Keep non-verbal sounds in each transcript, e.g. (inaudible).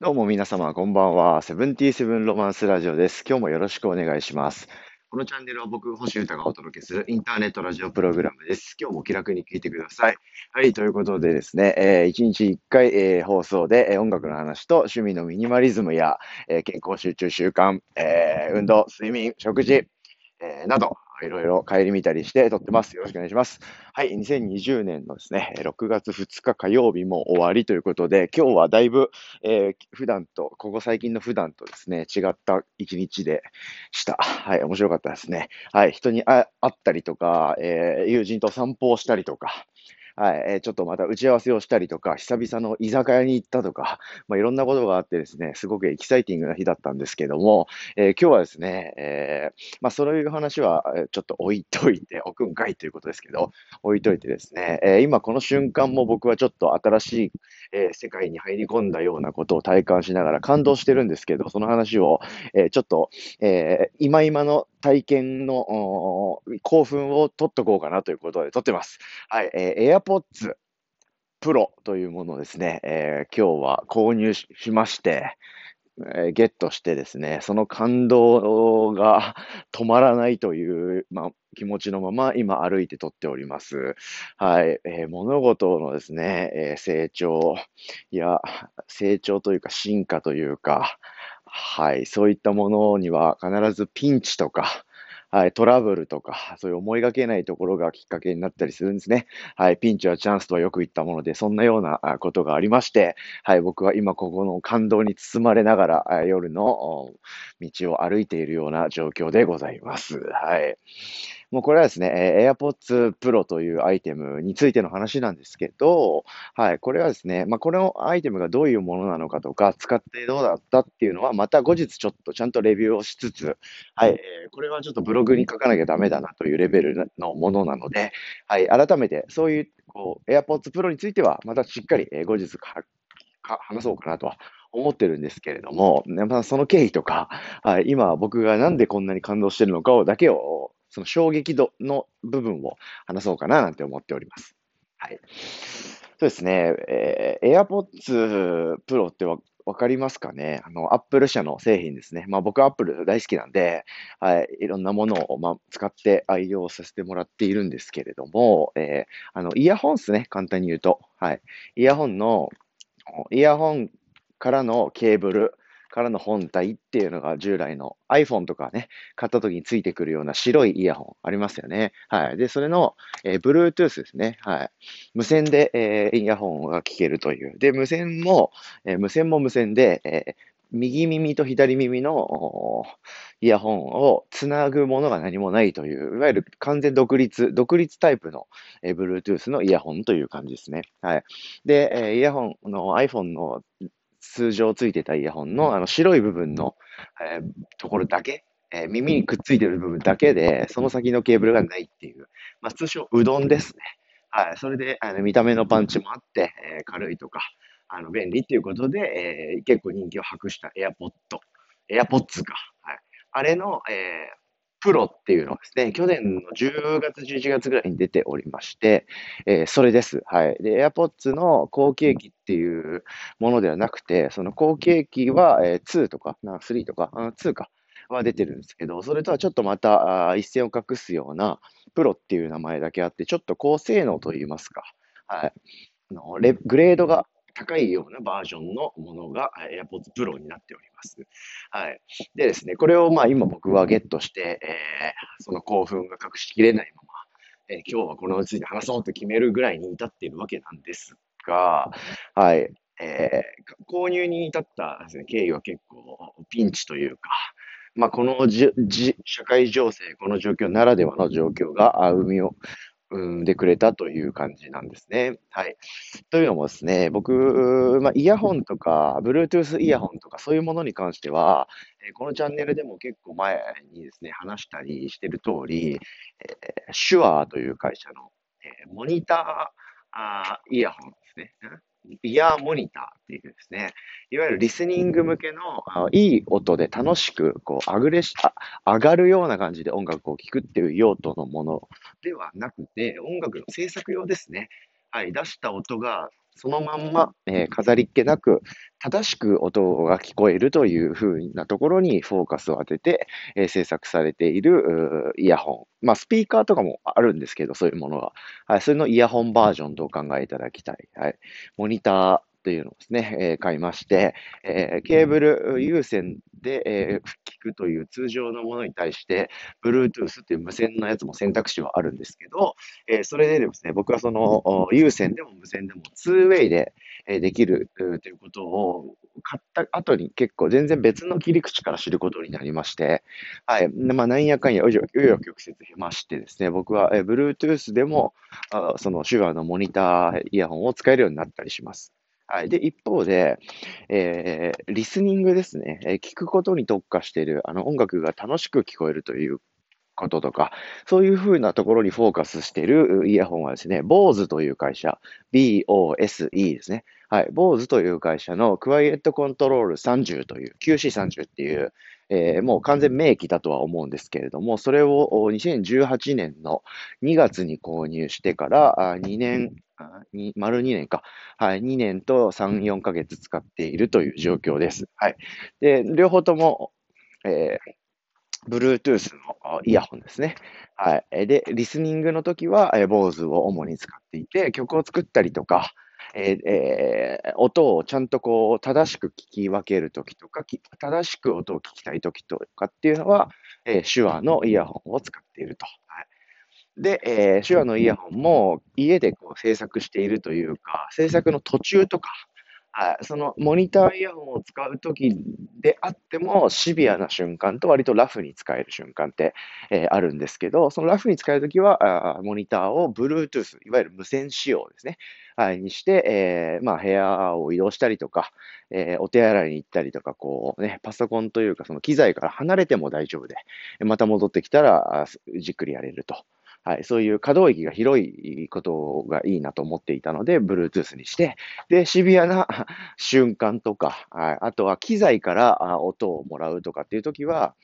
どうも皆様、こんばんは。セブンティーセブンロマンスラジオです。今日もよろしくお願いします。このチャンネルは僕、星歌がお届けするインターネットラジオプログラムです。今日も気楽に聞いてください。はい、ということでですね、えー、1日1回、えー放送で、えー音楽の話と趣味のミニマリズムや、えー健康集中習慣、えー運動、睡眠、食事、えーなど、いろいろ帰り見たりして撮ってます。よろしくお願いします。はい、2020年のですね、6月2日火曜日も終わりということで、今日はだいぶ、えー普段と、ここ最近の普段とですね、違った一日でした。はい、面白かったですね。はい、人に会会ったりとか、えー友人と散歩をしたりとか、はい、えーちょっとまた打ち合わせをしたりとか、久々の居酒屋に行ったとか、(laughs) まあ、いろんなことがあってですね、すごくエキサイティングな日だったんですけども、えー今日はですね、えーまあ、そういう話はちょっと置いといて、置くんかいということですけど、置いといてですね、え今この瞬間も僕はちょっと新しい、えー世界に入り込んだようなことを体感しながら感動してるんですけど、その話を、えーちょっと、えー今今の体験の興奮を取っとこうかなということで撮ってます。はい、えー AirPods Pro というものをですね、えー今日は購入しまして、えゲットしてですね、その感動が (laughs) 止まらないという、まあ、気持ちのまま今歩いて撮っております。はい、えー物事のですね、えー成長いや成長というか進化というか、はい、そういったものには必ずピンチとか、はい、トラブルとか、そういう思いがけないところがきっかけになったりするんですね。はい、ピンチはチャンスとはよく言ったもので、そんなようなことがありまして、はい、僕は今ここの感動に包まれながら、夜の道を歩いているような状況でございます。はい。もうこれはですね、AirPods Pro というアイテムについての話なんですけど、はい、これはですね、まあ、このアイテムがどういうものなのかとか、使ってどうだったっていうのは、また後日ちょっとちゃんとレビューをしつつ、はい、これはちょっとブログに書かなきゃダメだなというレベルのものなので、はい、改めてそういうこう AirPods Pro については、またしっかり、後日かか話そうかなとは思ってるんですけれども、ねまあ、その経緯とか、はい、今僕がなんでこんなに感動してるのかをだけを、その衝撃度の部分を話そうかななんて思っております。はい。そうですね、えー AirPods Pro ってわわかりますかね？あの、Apple 社の製品ですね。まあ僕は Apple 大好きなんで、はい、いろんなものを、まあ、使って愛用させてもらっているんですけれども、えーあの、イヤホンですね、簡単に言うと。はい。イヤホンの、イヤホンからのケーブルからの本体っていうのが従来の iPhone とかね、買った時についてくるような白いイヤホンありますよね。はい。で、それの、えー Bluetooth ですね。はい。無線で、えーイヤホンが聞けるという。で、無線も、えー無線も無線で、えー右耳と左耳のイヤホンをつなぐものが何もないという、いわゆる完全独立、独立タイプの、え Bluetooth のイヤホンという感じですね。はい。で、えーイヤホンの iPhone の通常ついてたイヤホンのあの白い部分の、えーところだけ、えー耳にくっついてる部分だけで、その先のケーブルがないっていう、まあ、通称うどんですね。はい。それで、あの見た目のパンチもあって、えー軽いとか、あの便利っていうことで、えー結構人気を博した AirPod、AirPods か。はい。あれの、えープロっていうのがですね、去年の10月、11月ぐらいに出ておりまして、えーそれです。はい。で、AirPods の後継機っていうものではなくて、その後継機は、えー2とか、な3とか、2か、は出てるんですけど、それとはちょっとまた一線を画すような、プロっていう名前だけあって、ちょっと高性能といいますか、はい。あのレグレードが高いようなバージョンのものが AirPods Pro になっております。はい。でですね、これをまあ今僕はゲットして、えーその興奮が隠しきれないまま、えー今日はこのについて話そうと決めるぐらいに至っているわけなんですが、はい。えー購入に至ったです、ね、経緯は結構ピンチというか、まあ、このじじ社会情勢、この状況ならではの状況が生みを生んでくれたという感じなんですね。はい。というのもですね、僕、まあ、イヤホンとか、Bluetooth イヤホンとか、そういうものに関しては、えーこのチャンネルでも結構前にですね、話したりしてる通り、えー、シュアーという会社の、えーモニターイヤホンですね。イヤーモニターっていうですね、いわゆるリスニング向けのいい音で楽しく、こう、アグレッシあ上がるような感じで音楽を聴くっていう用途のものではなくて、音楽の制作用ですね。はい、出した音がそのまんま、えー、飾りっ気なく、正しく音が聞こえるというふうなところにフォーカスを当てて、えー、制作されているイヤホン。まあ、スピーカーとかもあるんですけど、そういうものが。はい、それのイヤホンバージョンとお考えいただきたい。はい。モニター、というのをですね、えー、買いまして、えー、ケーブル有線で、えー、聞くという通常のものに対して、Bluetooth っていう無線のやつも選択肢はあるんですけど、えー、それでですね、僕はその有線でも無線でも 2way で、えー、できるということを買った後に結構全然別の切り口から知ることになりまして、はい。まあ、なんやかんや、うよ曲折経ましてですね、僕は、えー、Bluetooth でも、あその手話のモニターイヤホンを使えるようになったりします。はい。で、一方で、えー、リスニングですね。えー、聞くことに特化している、あの、音楽が楽しく聞こえるということとか、そういうふうなところにフォーカスしているイヤホンはですね、BOSE という会社、BOSE ですね。はい。BOSE という会社のクワイエットコントロール30という、QC30 っていう、えー、もう完全明記だとは思うんですけれども、それを2018年の2月に購入してから2年、に丸2年か。はい。2年と3、4ヶ月使っているという状況です。はい。で、両方とも、えー、Bluetooth のイヤホンですね。はい。で、リスニングの時は、えー、BOSE を主に使っていて、曲を作ったりとか、えーえー、音をちゃんとこう、正しく聞き分けるときとか、正しく音を聞きたいときとかっていうのは、えー、手話のイヤホンを使っていると。はい、で、えー、手話のイヤホンも家でこう制作しているというか、制作の途中とか、はい、そのモニターイヤホンを使うときであっても、シビアな瞬間と割とラフに使える瞬間って、えー、あるんですけど、そのラフに使えるときはあ、モニターを Bluetooth、いわゆる無線仕様ですね。はい、にして、えー、まあ、部屋を移動したりとか、えー、お手洗いに行ったりとか、こうね、パソコンというか、その機材から離れても大丈夫で、また戻ってきたら、じっくりやれると。はい、そういう可動域が広いことがいいなと思っていたので、Bluetooth にして、で、シビアな (laughs) 瞬間とか、はい、あとは機材から音をもらうとかっていう時は、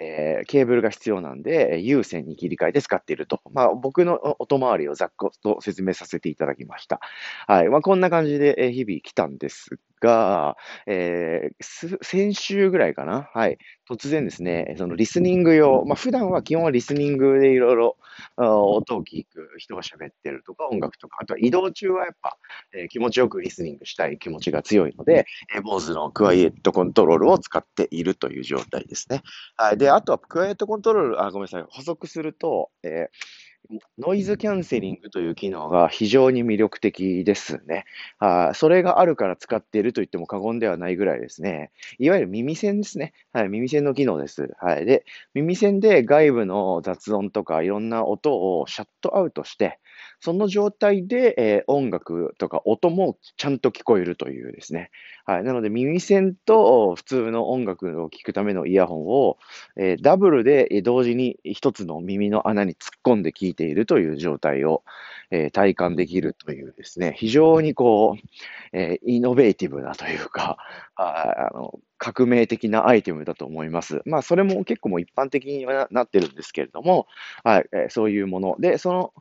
えー、ケーブルが必要なんで、有線に切り替えて使っていると。まあ、僕の音回りをざっと説明させていただきました。はい。まあ、こんな感じで日々来たんですが、えー、先週ぐらいかな。はい。突然ですね、そのリスニング用、まあ、普段は基本はリスニングでいろいろ音を聞く人が喋ってるとか、音楽とか、あとは移動中はやっぱ、えー、気持ちよくリスニングしたい気持ちが強いので、えー、BOSE の QuietControl を使っているという状態ですね。はい。で、あとは QuietControl、あ、ごめんなさい。補足すると、えーノイズキャンセリングという機能が非常に魅力的ですね。あそれがあるから使っていると言っても過言ではないぐらいですね。いわゆる耳栓ですね。はい、耳栓の機能です。はい。で、耳栓で外部の雑音とかいろんな音をシャットアウトして、その状態で、えー、音楽とか音もちゃんと聞こえるというですね。はい。なので、耳栓と普通の音楽を聞くためのイヤホンを、えー、ダブルで同時に一つの耳の穴に突っ込んで聞いているという状態を、えー、体感できるというですね、非常にこう、えイノベーティブなというか、あの革命的なアイテムだと思います。まあ、それも結構もう一般的にはなってるんですけれども、はい、えそういうもの。で、その、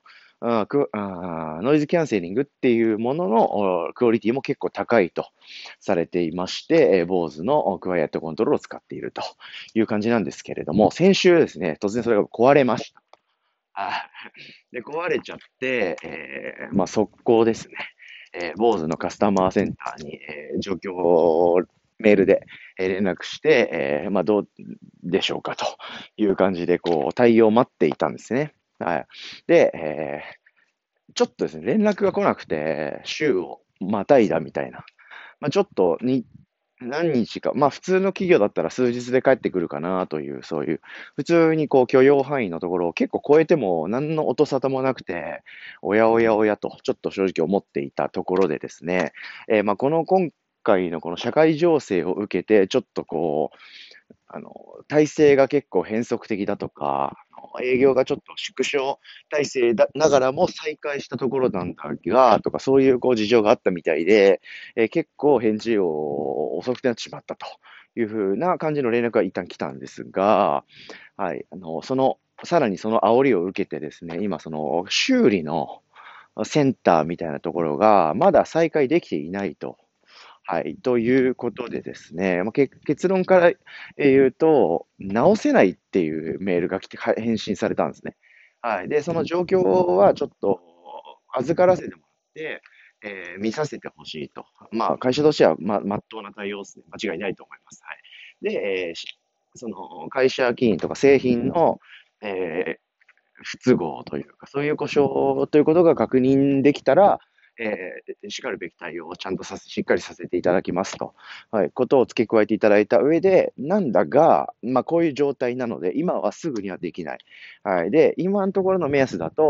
ああノイズキャンセリングっていうもののクオリティも結構高いとされていまして、えー、BOSE のクワイエットコントロールを使っているという感じなんですけれども、先週ですね、突然それが壊れました。で、壊れちゃって、えー、まあ、速攻ですね。えー、BOSE のカスタマーセンターに、えー、状況をメールで連絡して、えー、まあ、どうでしょうかという感じで、こう、対応を待っていたんですね。はい。で、えー、ちょっとですね、連絡が来なくて、週をまたいだみたいな。まあ、ちょっとに、何日か、まあ普通の企業だったら数日で帰ってくるかなという、そういう、普通にこう許容範囲のところを結構超えても何の音沙汰もなくて、おやおやおやと、ちょっと正直思っていたところでですね、えー、まあこの今回のこの社会情勢を受けて、ちょっとこう、あの、体制が結構変則的だとか、営業がちょっと縮小体制だながらも再開したところなんだが、とかそういうこう事情があったみたいで、えー、結構返事を遅くなってしまったというふうな感じの連絡が一旦来たんですが、はい、あの、その、さらにその煽りを受けてですね、今その修理の、センターみたいなところが、まだ再開できていないと。はい。ということでですね、まあ、結論から言うと、直せないっていうメールが来て返信されたんですね。はい。で、その状況はちょっと預からせてもらって、えー、見させてほしいと。まあ、会社としては、ま、まっとうな対応ですね。間違いないと思います。はい。で、えー、その、会社機員とか製品の、えー、不都合というか、そういう故障ということが確認できたら、えー、しかるべき対応をちゃんとさしっかりさせていただきますと、はい、ことを付け加えていただいた上で、なんだが、まあ、こういう状態なので、今はすぐにはできない。はい。で、今のところの目安だと、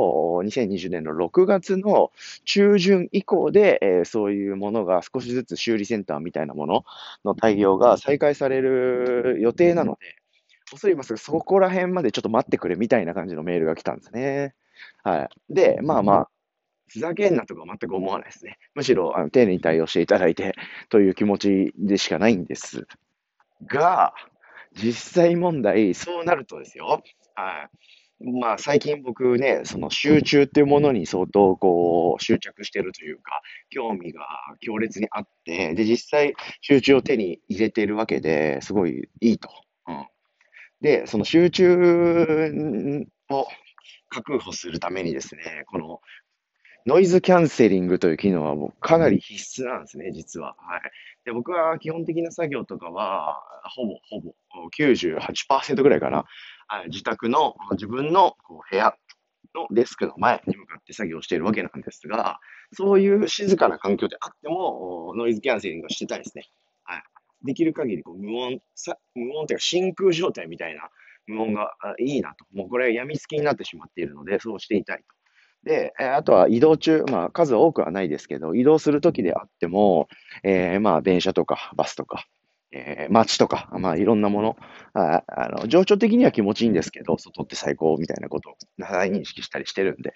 2020年の6月の中旬以降で、えー、そういうものが少しずつ修理センターみたいなものの対応が再開される予定なので、恐れ入りますが、そこら辺までちょっと待ってくれみたいな感じのメールが来たんですね。はい。で、まあまあ、ふざけんなとか全く思わないですね。むしろ、あの、丁寧に対応していただいて、という気持ちでしかないんですが、実際問題、そうなるとですよ。はい。まあ、最近僕ね、その集中っていうものに相当こう、執着してるというか、興味が強烈にあって、で、実際集中を手に入れてるわけで、すごいいいと。うん。で、その集中を確保するためにですね、このノイズキャンセリングという機能はもうかなり必須なんですね、実は。はい。で、僕は基本的な作業とかは、ほぼ、ほぼ、98%ぐらいかな。はい、自宅の、自分のこう部屋のデスクの前に向かって作業しているわけなんですが、そういう静かな環境であっても、ノイズキャンセリングをしてたいですね。はい。できる限りこう無音、さ無音というか真空状態みたいな無音がいいなと。もうこれは病みつきになってしまっているので、そうしていたいと。で、あとは移動中、まあ数多くはないですけど、移動するときであっても、えー、まあ電車とかバスとか、えー、街とか、まあいろんなもの、ああの情緒的には気持ちいいんですけど、外って最高みたいなことを再認識したりしてるんで。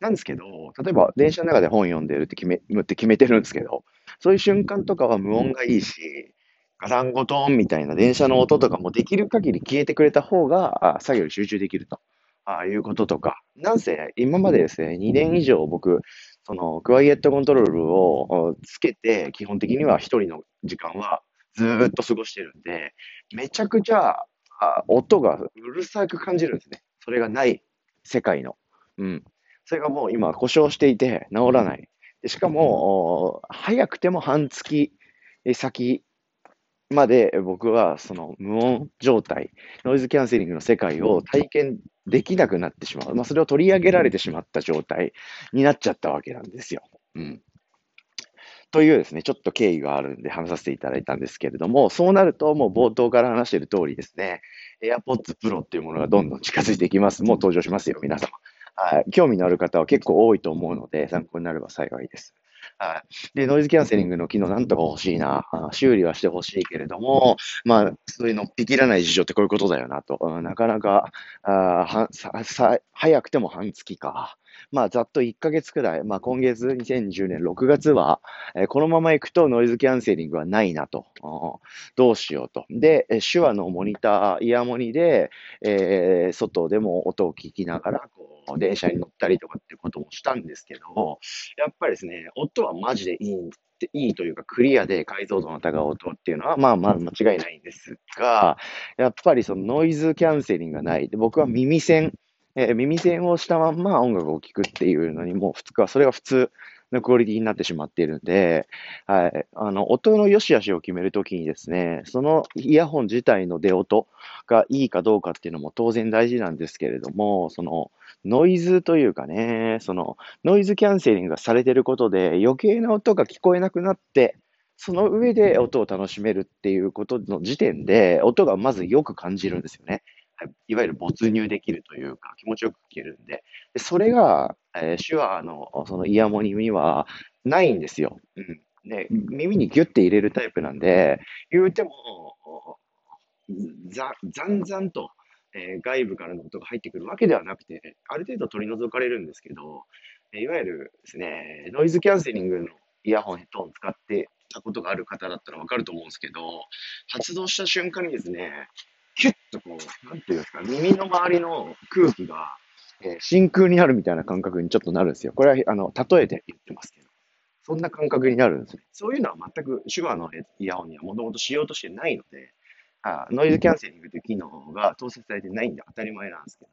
なんですけど、例えば電車の中で本読んでるって決め、って決めてるんですけど、そういう瞬間とかは無音がいいし、ガタンゴトンみたいな電車の音とかもできる限り消えてくれた方が、作業に集中できると。あいうこととか。なんせ、今までですね、2年以上僕、その、クワイエットコントロールをつけて、基本的には一人の時間はずーっと過ごしてるんで、めちゃくちゃあ音がうるさく感じるんですね。それがない世界の。うん。それがもう今故障していて治らない。でしかも、早くても半月先まで僕はその無音状態、ノイズキャンセリングの世界を体験できなくなってしまう。まあ、それを取り上げられてしまった状態になっちゃったわけなんですよ。うん。というですね、ちょっと経緯があるんで話させていただいたんですけれども、そうなるともう冒頭から話している通りですね、AirPods Pro っていうものがどんどん近づいていきます。もう登場しますよ、皆様。はい。興味のある方は結構多いと思うので、参考になれば幸いです。はい。で、ノイズキャンセリングの機能なんとか欲しいな。修理はして欲しいけれども、まあ、そういうのっぴきらない事情ってこういうことだよなと。なかなか、あは早くても半月か。まあ、ざっと1ヶ月くらい、まあ、今月2010年6月は、えー、このまま行くとノイズキャンセリングはないなと。どうしようと。で、手話のモニター、イヤモニで、えー、外でも音を聞きながら、こう、電車に乗ったりとかってしたんですけど、やっぱりですね、音はマジでいいいいというか、クリアで解像度の高い音っていうのは、まあまあ間違いないんですが、やっぱりそのノイズキャンセリングがない。で僕は耳栓えー、耳栓をしたまんま音楽を聴くっていうのにもう2日、それが普通のクオリティになってしまっているんで、はい、あの、音の良し悪しを決めるときにですね、そのイヤホン自体の出音がいいかどうかっていうのも当然大事なんですけれども、その、ノイズというかね、その、ノイズキャンセリングがされてることで余計な音が聞こえなくなって、その上で音を楽しめるっていうことの時点で、音がまずよく感じるんですよね。いわゆる没入できるというか、気持ちよく聞けるんで、でそれが、えー、手話のそのイヤモニにはないんですよ。うん。で、耳にギュッて入れるタイプなんで、言うても、ざ、ざんざんと、えー、外部からの音が入ってくるわけではなくて、ある程度取り除かれるんですけど、いわゆるですね、ノイズキャンセリングのイヤホン、ヘッドホン使ってたことがある方だったらわかると思うんですけど、発動した瞬間にですね、キュッとこう、なんていうんですか、耳の周りの空気が、えー、真空になるみたいな感覚にちょっとなるんですよ。これは、あの、例えて言ってますけど。そんな感覚になるんですね。そういうのは全く手話のイヤホンにはもともとしようとしてないので、あノイズキャンセリングという機能が搭載されてないんで当たり前なんですけど、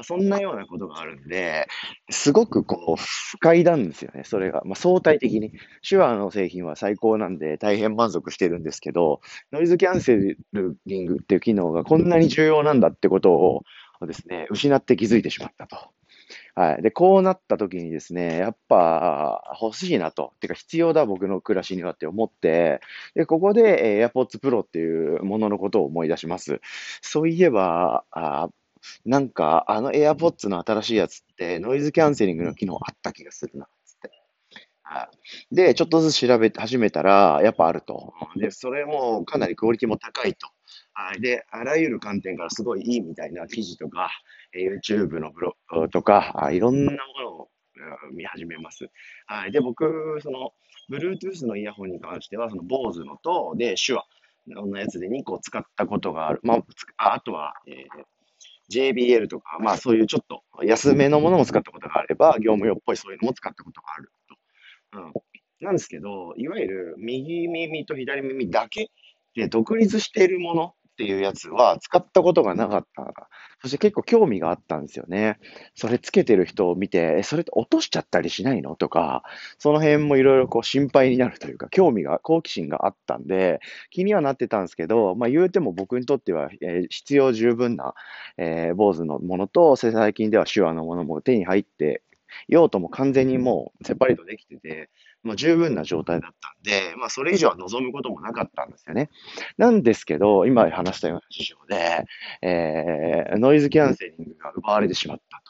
まあ、そんなようなことがあるんで、すごくこう、不快なんですよね、それが。まあ、相対的に。手話の製品は最高なんで大変満足してるんですけど、ノイズキャンセルリングっていう機能がこんなに重要なんだってことをですね、失って気づいてしまったと。はい。で、こうなった時にですね、やっぱ欲しいなと。てか必要だ、僕の暮らしにはって思って、で、ここで、え、AirPods Pro っていうもののことを思い出します。そういえば、なんか、あの AirPods の新しいやつってノイズキャンセリングの機能あった気がするな、つって。で、ちょっとずつ調べ始めたら、やっぱあると。で、それもかなりクオリティも高いと。はい。で、あらゆる観点からすごいいいみたいな記事とか、YouTube のブログとか、いろんなものを見始めます。はい。で、僕、その、Bluetooth のイヤホンに関しては、その BOSE のと、で、手話のやつで2個使ったことがある。まあ、あとは、えー JBL とか、まあそういうちょっと安めのものも使ったことがあれば、業務用っぽいそういうのも使ったことがあると。うん。なんですけど、いわゆる右耳と左耳だけで独立しているものっていうやつは使ったことがなかった。そして結構興味があったんですよね。それつけてる人を見て、え、それって落としちゃったりしないの？とか、その辺もいろいろこう心配になるというか、興味が、好奇心があったんで、気にはなってたんですけど、まあ言うても僕にとっては、えー、必要十分な、えー、坊主のものと、最近では手話のものも手に入って用途も完全にもうセパレートできてて、もう十分な状態だったんで、まあそれ以上は望むこともなかったんですよね。なんですけど、今話したような事情で、えー、ノイズキャンセリングが奪われてしまった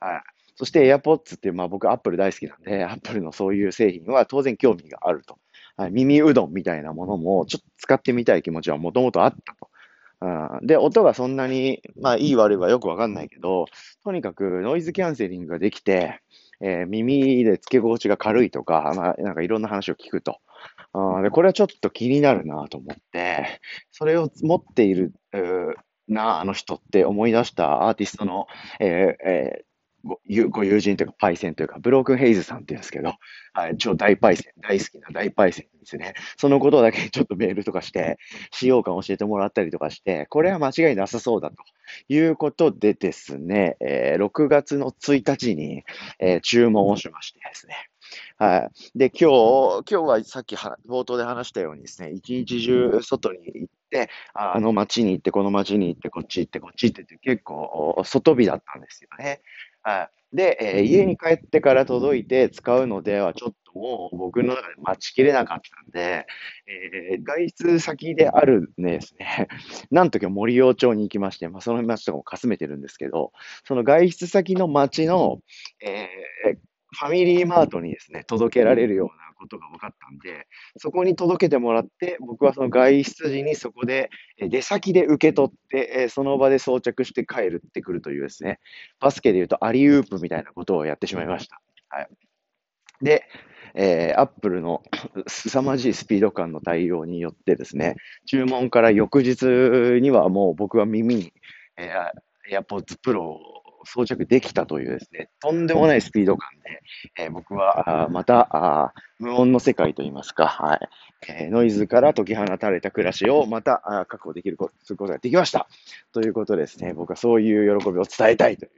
と。はい。そして AirPods っていう、まあ僕 Apple 大好きなんで、Apple のそういう製品は当然興味があると。はい、耳うどんみたいなものもちょっと使ってみたい気持ちはもともとあったと。うん、で、音がそんなに、まあいい悪いはよくわかんないけど、とにかくノイズキャンセリングができて、えー、耳で付け心地が軽いとか、まあなんかいろんな話を聞くと。うん、で、これはちょっと気になるなと思って、それを持っている、なあ、あの人って思い出したアーティストの、えーえーごご友人というか、パイセンというか、ブロークンヘイズさんって言うんですけど、はい、超大パイセン、大好きな大パイセンですね。そのことだけ (laughs) ちょっとメールとかして、使用感教えてもらったりとかして、これは間違いなさそうだということでですね、えー、6月の1日に、えー、注文をしましてですね。はい。で、今日、今日はさっき冒頭で話したようにですね、一日中外に行って、あの街に行って、この街に行って、こっち行って、こっち行ってって結構外日だったんですよね。はい。で、えー、家に帰ってから届いて使うのではちょっともう僕の中で待ちきれなかったんで、えー、外出先であるですね、(laughs) なんとか森陽町に行きまして、まあ、その街とかもかすめてるんですけど、その外出先の街の、えー、ファミリーマートにですね、届けられるようなことが分かったんで、そこに届けてもらって、僕はその外出時にそこで出先で受け取って、その場で装着して帰るってくるというですね、バスケで言うとアリウープみたいなことをやってしまいました。はい。で、えー、アップルの (coughs) 凄まじいスピード感の対応によってですね、注文から翌日にはもう僕は耳に、えー、AirPods Pro を装着できたというですね、とんでもないスピード感で、えー、僕はまた無音の世界といいますか、はい。えー、ノイズから解き放たれた暮らしをまた確保できることすることができました。ということですね、僕はそういう喜びを伝えたいという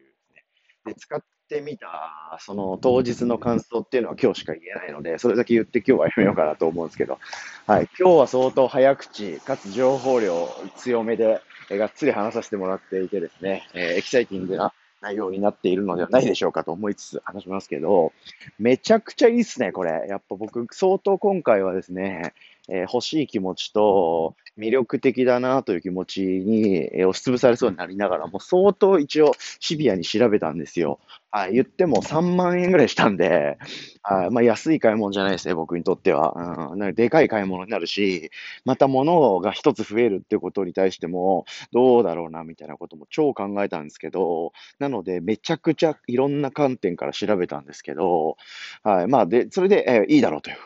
で、ね、使ってみた、その当日の感想っていうのは今日しか言えないので、それだけ言って今日はやめようかなと思うんですけど、はい、今日は相当早口、かつ情報量強めで、えがっつり話させてもらっていてですね、えー、エキサイティングな内容になっているのではないでしょうかと思いつつ話しますけど、めちゃくちゃいいっすね、これ。やっぱ僕、相当今回はですね、えー、欲しい気持ちと、魅力的だなという気持ちに、えー、押しつぶされそうになりながらも、相当一応シビアに調べたんですよ。はい、言っても3万円ぐらいしたんで、はい、まあ安い買い物じゃないですね、僕にとっては。うん、なんかでかい買い物になるし、また物が一つ増えるってことに対しても、どうだろうな、みたいなことも超考えたんですけど、なので、めちゃくちゃいろんな観点から調べたんですけど、はい、まあで、それで、えー、いいだろうという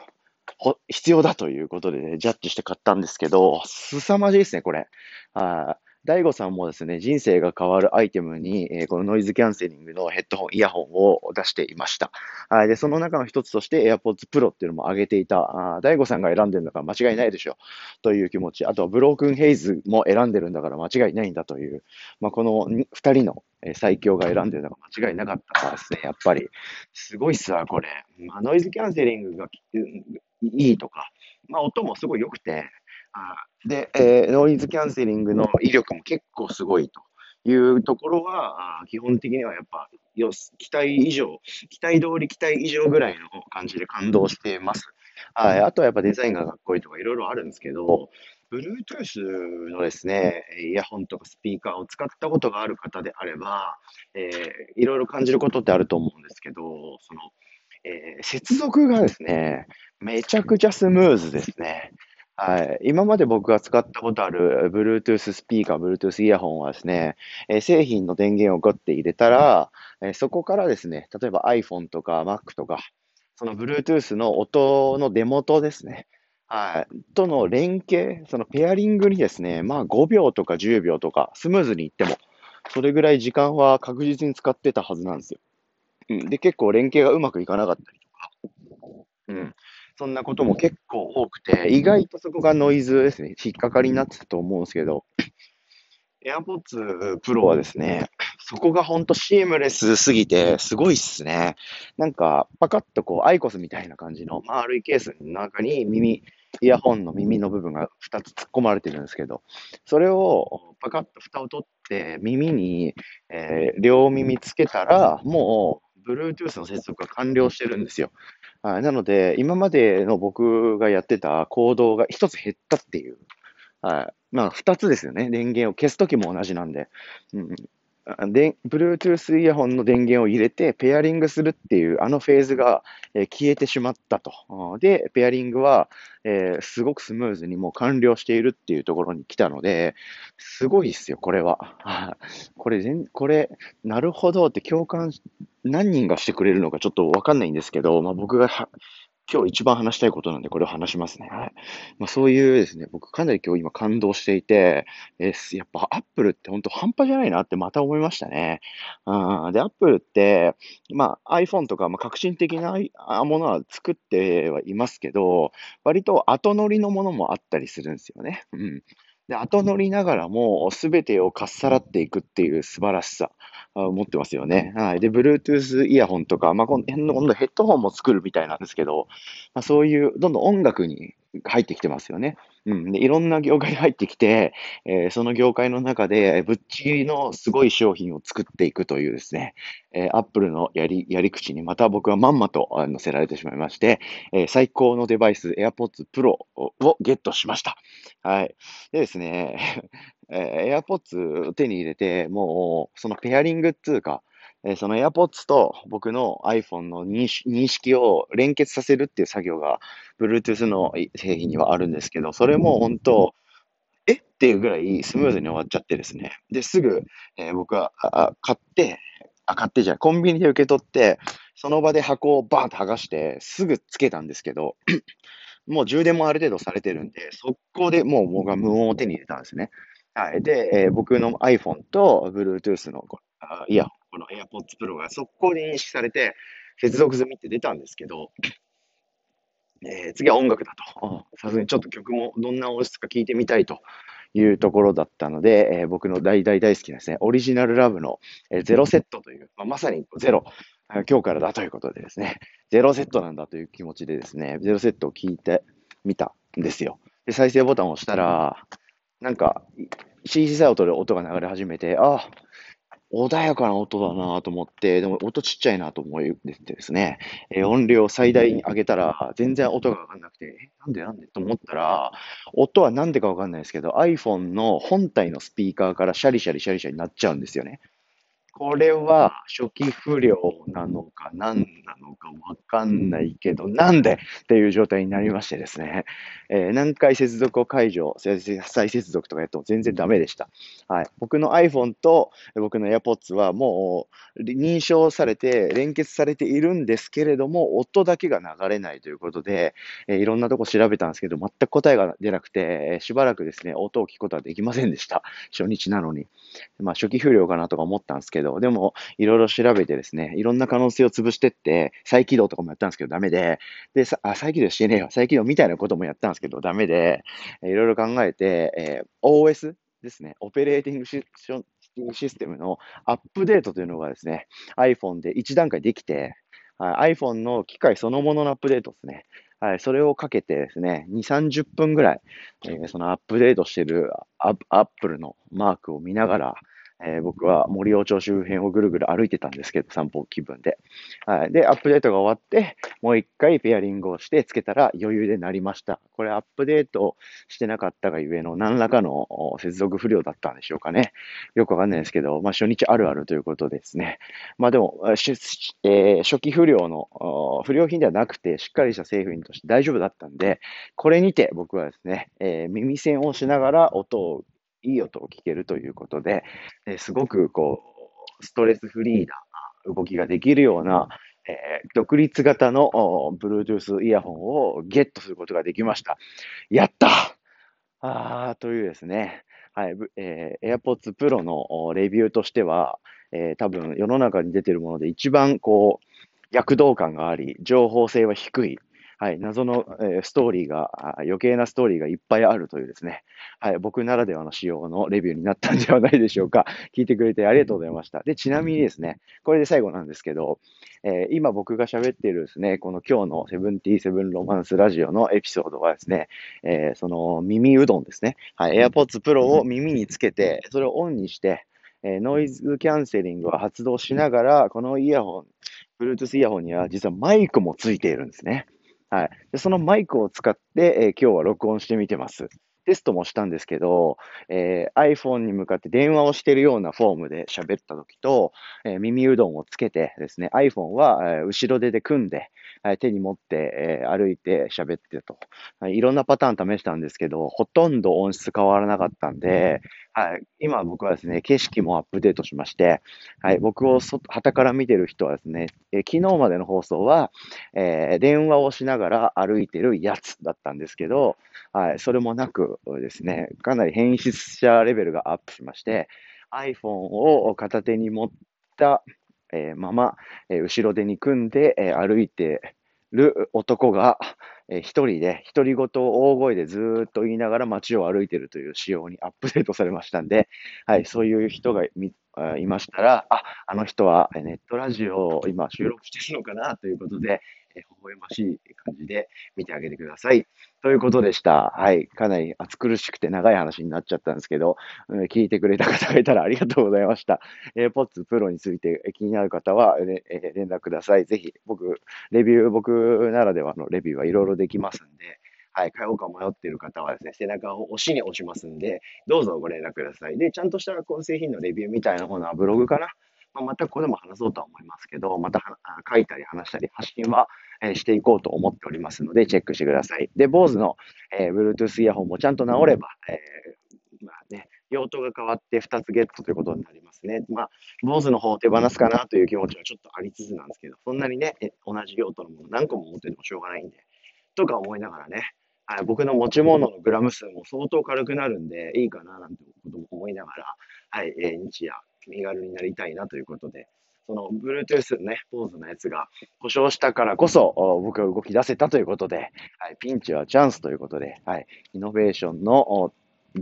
必要だということで、ね、ジャッジして買ったんですけど、凄まじいですね、これ。あ大悟さんもですね、人生が変わるアイテムに、えー、このノイズキャンセリングのヘッドホン、イヤホンを出していました。はい。で、その中の一つとして AirPods Pro っていうのも挙げていた、あ大悟さんが選んでるんだから間違いないでしょ。という気持ち。あとはブロークンヘイズも選んでるんだから間違いないんだという、まあ、この二人の最強が選んでるのが間違いなかったからですね、やっぱり。すごいっすわ、これ。まあ、ノイズキャンセリングがいいとか、まあ、音もすごい良くて、あで、えー、ノイズキャンセリングの威力も結構すごいというところは、あ基本的にはやっぱよ期待以上、期待通り期待以上ぐらいの感じで感動しています。はい、あとはやっぱデザインがかっこいいとかいろいろあるんですけど、Bluetooth のですね、イヤホンとかスピーカーを使ったことがある方であれば、えー、いろいろ感じることってあると思うんですけど、その、えー、接続がですね、めちゃくちゃスムーズですね。はい。今まで僕が使ったことある Bluetooth スピーカー、Bluetooth イヤホンはですね、えー、製品の電源をガッて入れたら、えー、そこからですね、例えば iPhone とか Mac とか、その Bluetooth の音の出元ですね。はい。との連携、そのペアリングにですね、まあ5秒とか10秒とか、スムーズにいっても、それぐらい時間は確実に使ってたはずなんですよ。うん。で、結構連携がうまくいかなかったりとか。うん。そんなことも結構多くて、意外とそこがノイズですね、引っかかりになってたと思うんですけど、AirPods Pro はですね、そこがほんとシームレスすぎて、すごいっすね。なんか、パカッとこう、アイコスみたいな感じの丸いケースの中に耳、イヤホンの耳の部分が2つ突っ込まれてるんですけど、それをパカッと蓋を取って耳に、えー、両耳つけたら、もう Bluetooth の接続が完了してるんですよ。はい。なので、今までの僕がやってた行動が一つ減ったっていう。はい。まあ、二つですよね。電源を消すときも同じなんで。うん。で、Bluetooth イヤホンの電源を入れて、ペアリングするっていう、あのフェーズが、え、消えてしまったと。で、ペアリングは、えー、すごくスムーズにもう完了しているっていうところに来たので、すごいっすよ、これは。これ、全、これ、なるほどって共感、何人がしてくれるのかちょっとわかんないんですけど、まあ、僕が今日一番話したいことなんで、これを話しますね。はい。まあ、そういうですね、僕かなり今日今感動していて、えー、やっぱアップルって本当半端じゃないなってまた思いましたね。うん、で、アップルって、まあ iPhone とか、まあ、革新的なものは作ってはいますけど、割と後乗りのものもあったりするんですよね。うん。で、後乗りながらもすべてをかっさらっていくっていう素晴らしさ。持ってますよね。はい。で、Bluetooth イヤホンとか、まあ、今度ヘッドホンも作るみたいなんですけど、まあ、そういう、どんどん音楽に入ってきてますよね。うん。で、いろんな業界に入ってきて、えー、その業界の中で、ぶっちぎりのすごい商品を作っていくというですね、えー、Apple のやり、やり口にまた僕はまんまと乗せられてしまいまして、えー、最高のデバイス AirPods Pro をゲットしました。はい。でですね、(laughs) えー、AirPods を手に入れて、もう、そのペアリングっていうか、え、その AirPods と僕の iPhone の認識を連結させるっていう作業が Bluetooth の製品にはあるんですけど、それも本当、えっていうぐらいスムーズに終わっちゃってですね。で、すぐ、えー、僕はあ買って、あ、買ってじゃコンビニで受け取って、その場で箱をバーンと剥がして、すぐつけたんですけど、(coughs) もう充電もある程度されてるんで、速攻でもう僕は無音を手に入れたんですね。はい。で、えー、僕の iPhone と Bluetooth のイヤホン、この AirPods Pro が速攻で認識されて、接続済みって出たんですけど、えー、次は音楽だと。さすがにちょっと曲もどんな音質か聞いてみたいというところだったので、えー、僕の大大大好きなですね、オリジナルラブの、えー、ゼロセットという、まあ、まさにゼロ、今日からだということでですね、ゼロセットなんだという気持ちでですね、ゼロセットを聞いてみたんですよ。で、再生ボタンを押したら、なんか、小さい音で音が流れ始めて、ああ、穏やかな音だなと思って、でも音ちっちゃいなと思ってですね、え音量最大に上げたら、全然音がわかんなくて、え、なんでなんで？と思ったら、音はなんでかわかんないですけど、iPhone の本体のスピーカーからシャリシャリシャリシャリになっちゃうんですよね。これは初期不良なのか何なのかわかんないけど、なんでっていう状態になりましてですね、えー、何回接続を解除、再接続とかやっても全然ダメでした。はい。僕の iPhone と僕の AirPods はもう認証されて連結されているんですけれども、音だけが流れないということで、えー、いろんなとこ調べたんですけど、全く答えが出なくて、しばらくですね、音を聞くことはできませんでした。初日なのに。まあ初期不良かなとか思ったんですけど、ど、でも、いろいろ調べてですね、いろんな可能性を潰してって、再起動とかもやったんですけどダメで、で、さあ、再起動してねえよ、再起動みたいなこともやったんですけどダメで、いろいろ考えて、えー、OS ですね、オペレーティングシシステムのアップデートというのがですね、iPhone で1段階できて、iPhone の機械そのもののアップデートですね。はい、それをかけてですね、2、30分ぐらい、えー、そのアップデートしてるアップルのマークを見ながら、えー、僕は森尾町周辺をぐるぐる歩いてたんですけど、散歩気分で。はい。で、アップデートが終わって、もう一回ペアリングをしてつけたら余裕でなりました。これアップデートしてなかったがゆえの何らかの接続不良だったんでしょうかね。よくわかんないですけど、まあ初日あるあるということですね。まあでも、えー、初期不良の不良品ではなくて、しっかりした製品として大丈夫だったんで、これにて僕はですね、えー、耳栓をしながら音をいい音を聞けるということで、えすごくこう、ストレスフリーな動きができるような、えー、独立型の Bluetooth イヤホンをゲットすることができました。やった！あというですね、はい、えー、AirPods Pro のレビューとしては、えー、多分世の中に出てるもので一番こう、躍動感があり、情報性は低い、はい、謎の、えー、ストーリーが、余計なストーリーがいっぱいあるというですね、はい、僕ならではの仕様のレビューになったんではないでしょうか。(laughs) 聞いてくれてありがとうございました。で、ちなみにですね、これで最後なんですけど、えー、今僕が喋っているですね、この今日のセブンティーセブンロマンスラジオのエピソードはですね、えー、その耳うどんですね、はい、AirPods Pro を耳につけて、それをオンにして、え、ノイズキャンセリングを発動しながら、このイヤホン、Bluetooth イヤホンには実はマイクもついているんですね。はい。でそのマイクを使って、えー、今日は録音してみてます。テストもしたんですけど、えー、iPhone に向かって電話をしているようなフォームで喋った時と、えー、耳うどんをつけてですね、iPhone は、えー、後ろ手で組んで、え手に持って、え歩いて喋ってると、はい。いろんなパターン試したんですけど、ほとんど音質変わらなかったんで、はい。今僕はですね、景色もアップデートしまして、はい。僕をそ、旗から見てる人はですね、え昨日までの放送は、え電話をしながら歩いてるやつだったんですけど、はい。それもなくですね、かなり変質者レベルがアップしまして、iPhone を片手に持ったえ、まま、え、後ろ手に組んで、え、歩いてる男が、えー、一人で、独り言を大声でずっと言いながら街を歩いてるという仕様にアップデートされましたんで、はい、そういう人がいましたら、あ、あの人はネットラジオを今収録してるのかなということで、え微笑ましい感じで見てあげてください。ということでした。はい。かなり暑苦しくて長い話になっちゃったんですけど、うん聞いてくれた方がいたらありがとうございました。AirPods Pro について気になる方は、ね、連絡ください。ぜひ、僕、レビュー、僕ならではのレビューはいろいろできますんで、はい、買おうか迷っている方はですね、背中を押しに押しますんで、どうぞご連絡ください。で、ちゃんとしたこの製品のレビューみたいなものはブログかなまあ、またここでも話そうとは思いますけど、また書いたり話したり発信は、えしていこうと思っておりますので、チェックしてください。で、BOSE の、えー、Bluetooth イヤホンもちゃんと直れば、えー、まあね、用途が変わって2つゲットということになりますね。まあ、BOSE の方を手放すかなという気持ちはちょっとありつつなんですけど、そんなにね、同じ用途のもの何個も持っててもしょうがないんで、とか思いながらね、僕の持ち物のグラム数も相当軽くなるんで、いいかななんてことも思いながら、はい、えー、日夜身軽になりたいなということで、その Bluetooth のね、ポーズのやつが故障したからこそ、僕が動き出せたということで、はい、ピンチはチャンスということで、はい、イノベーションの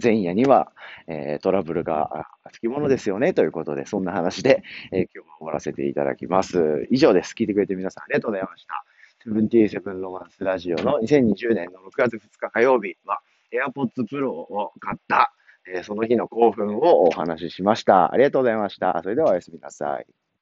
前夜には、えー、トラブルがつきものですよねということで、そんな話で、えー、今日は終わらせていただきます。以上です。聞いてくれて皆さんありがとうございました。セブンティーセブンロマンスラジオの2020年の6月2日火曜日は AirPods Pro を買ったえその日の興奮をお話ししました。ありがとうございました。それではおやすみなさい。